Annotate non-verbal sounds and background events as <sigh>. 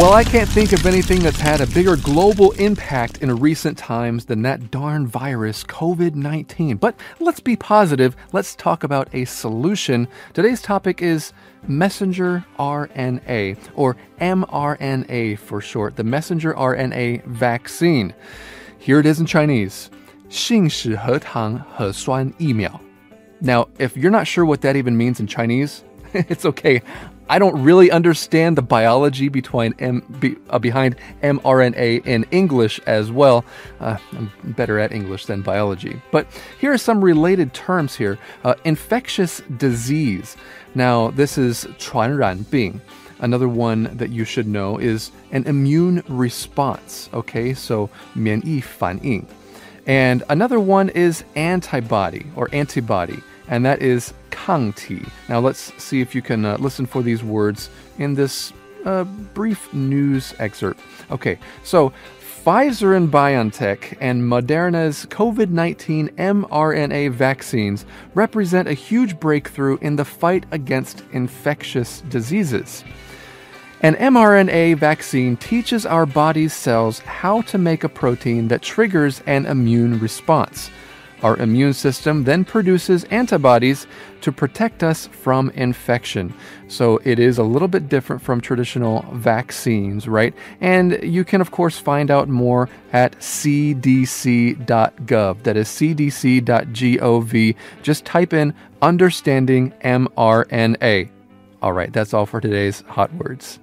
Well, I can't think of anything that's had a bigger global impact in recent times than that darn virus, COVID 19. But let's be positive. Let's talk about a solution. Today's topic is messenger RNA, or mRNA for short, the messenger RNA vaccine. Here it is in Chinese 信使核糖核酸疫苗. Now, if you're not sure what that even means in Chinese, <laughs> it's okay. I don't really understand the biology between M, be, uh, behind mRNA in English as well. Uh, I'm better at English than biology. But here are some related terms here uh, infectious disease. Now, this is 传染病. Another one that you should know is an immune response. Okay, so 免疫反应. And another one is antibody or antibody and that is Kangti. Now let's see if you can uh, listen for these words in this uh, brief news excerpt. Okay, so Pfizer and BioNTech and Moderna's COVID 19 mRNA vaccines represent a huge breakthrough in the fight against infectious diseases. An mRNA vaccine teaches our body's cells how to make a protein that triggers an immune response. Our immune system then produces antibodies to protect us from infection. So it is a little bit different from traditional vaccines, right? And you can, of course, find out more at cdc.gov. That is cdc.gov. Just type in understanding mRNA. All right, that's all for today's hot words.